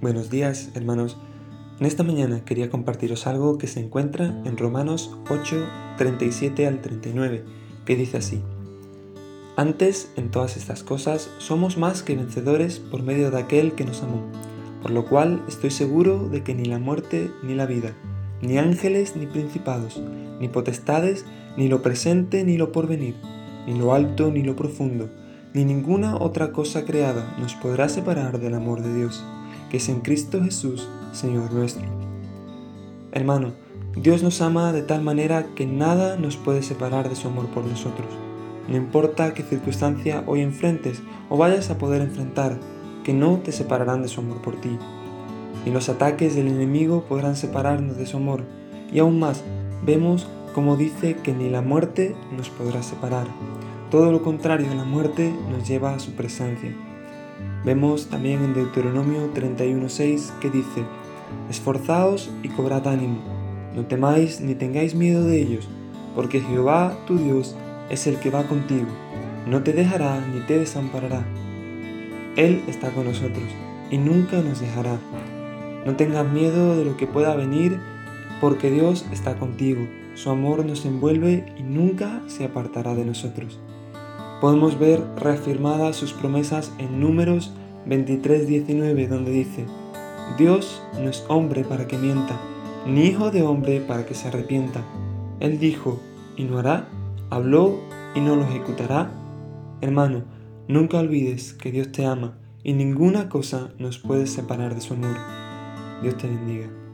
Buenos días, hermanos. En esta mañana quería compartiros algo que se encuentra en Romanos 8, 37 al 39, que dice así. Antes, en todas estas cosas, somos más que vencedores por medio de aquel que nos amó, por lo cual estoy seguro de que ni la muerte ni la vida, ni ángeles ni principados, ni potestades, ni lo presente ni lo porvenir, ni lo alto ni lo profundo, ni ninguna otra cosa creada nos podrá separar del amor de Dios que es en Cristo Jesús, Señor nuestro. Hermano, Dios nos ama de tal manera que nada nos puede separar de su amor por nosotros. No importa qué circunstancia hoy enfrentes o vayas a poder enfrentar, que no te separarán de su amor por ti. Ni los ataques del enemigo podrán separarnos de su amor. Y aún más, vemos como dice que ni la muerte nos podrá separar. Todo lo contrario, la muerte nos lleva a su presencia. Vemos también en Deuteronomio 31.6 que dice, Esforzaos y cobrad ánimo, no temáis ni tengáis miedo de ellos, porque Jehová tu Dios es el que va contigo, no te dejará ni te desamparará. Él está con nosotros y nunca nos dejará. No tengas miedo de lo que pueda venir, porque Dios está contigo, su amor nos envuelve y nunca se apartará de nosotros podemos ver reafirmadas sus promesas en Números 23:19, donde dice, Dios no es hombre para que mienta, ni hijo de hombre para que se arrepienta. Él dijo, y no hará, habló y no lo ejecutará. Hermano, nunca olvides que Dios te ama y ninguna cosa nos puede separar de su amor. Dios te bendiga.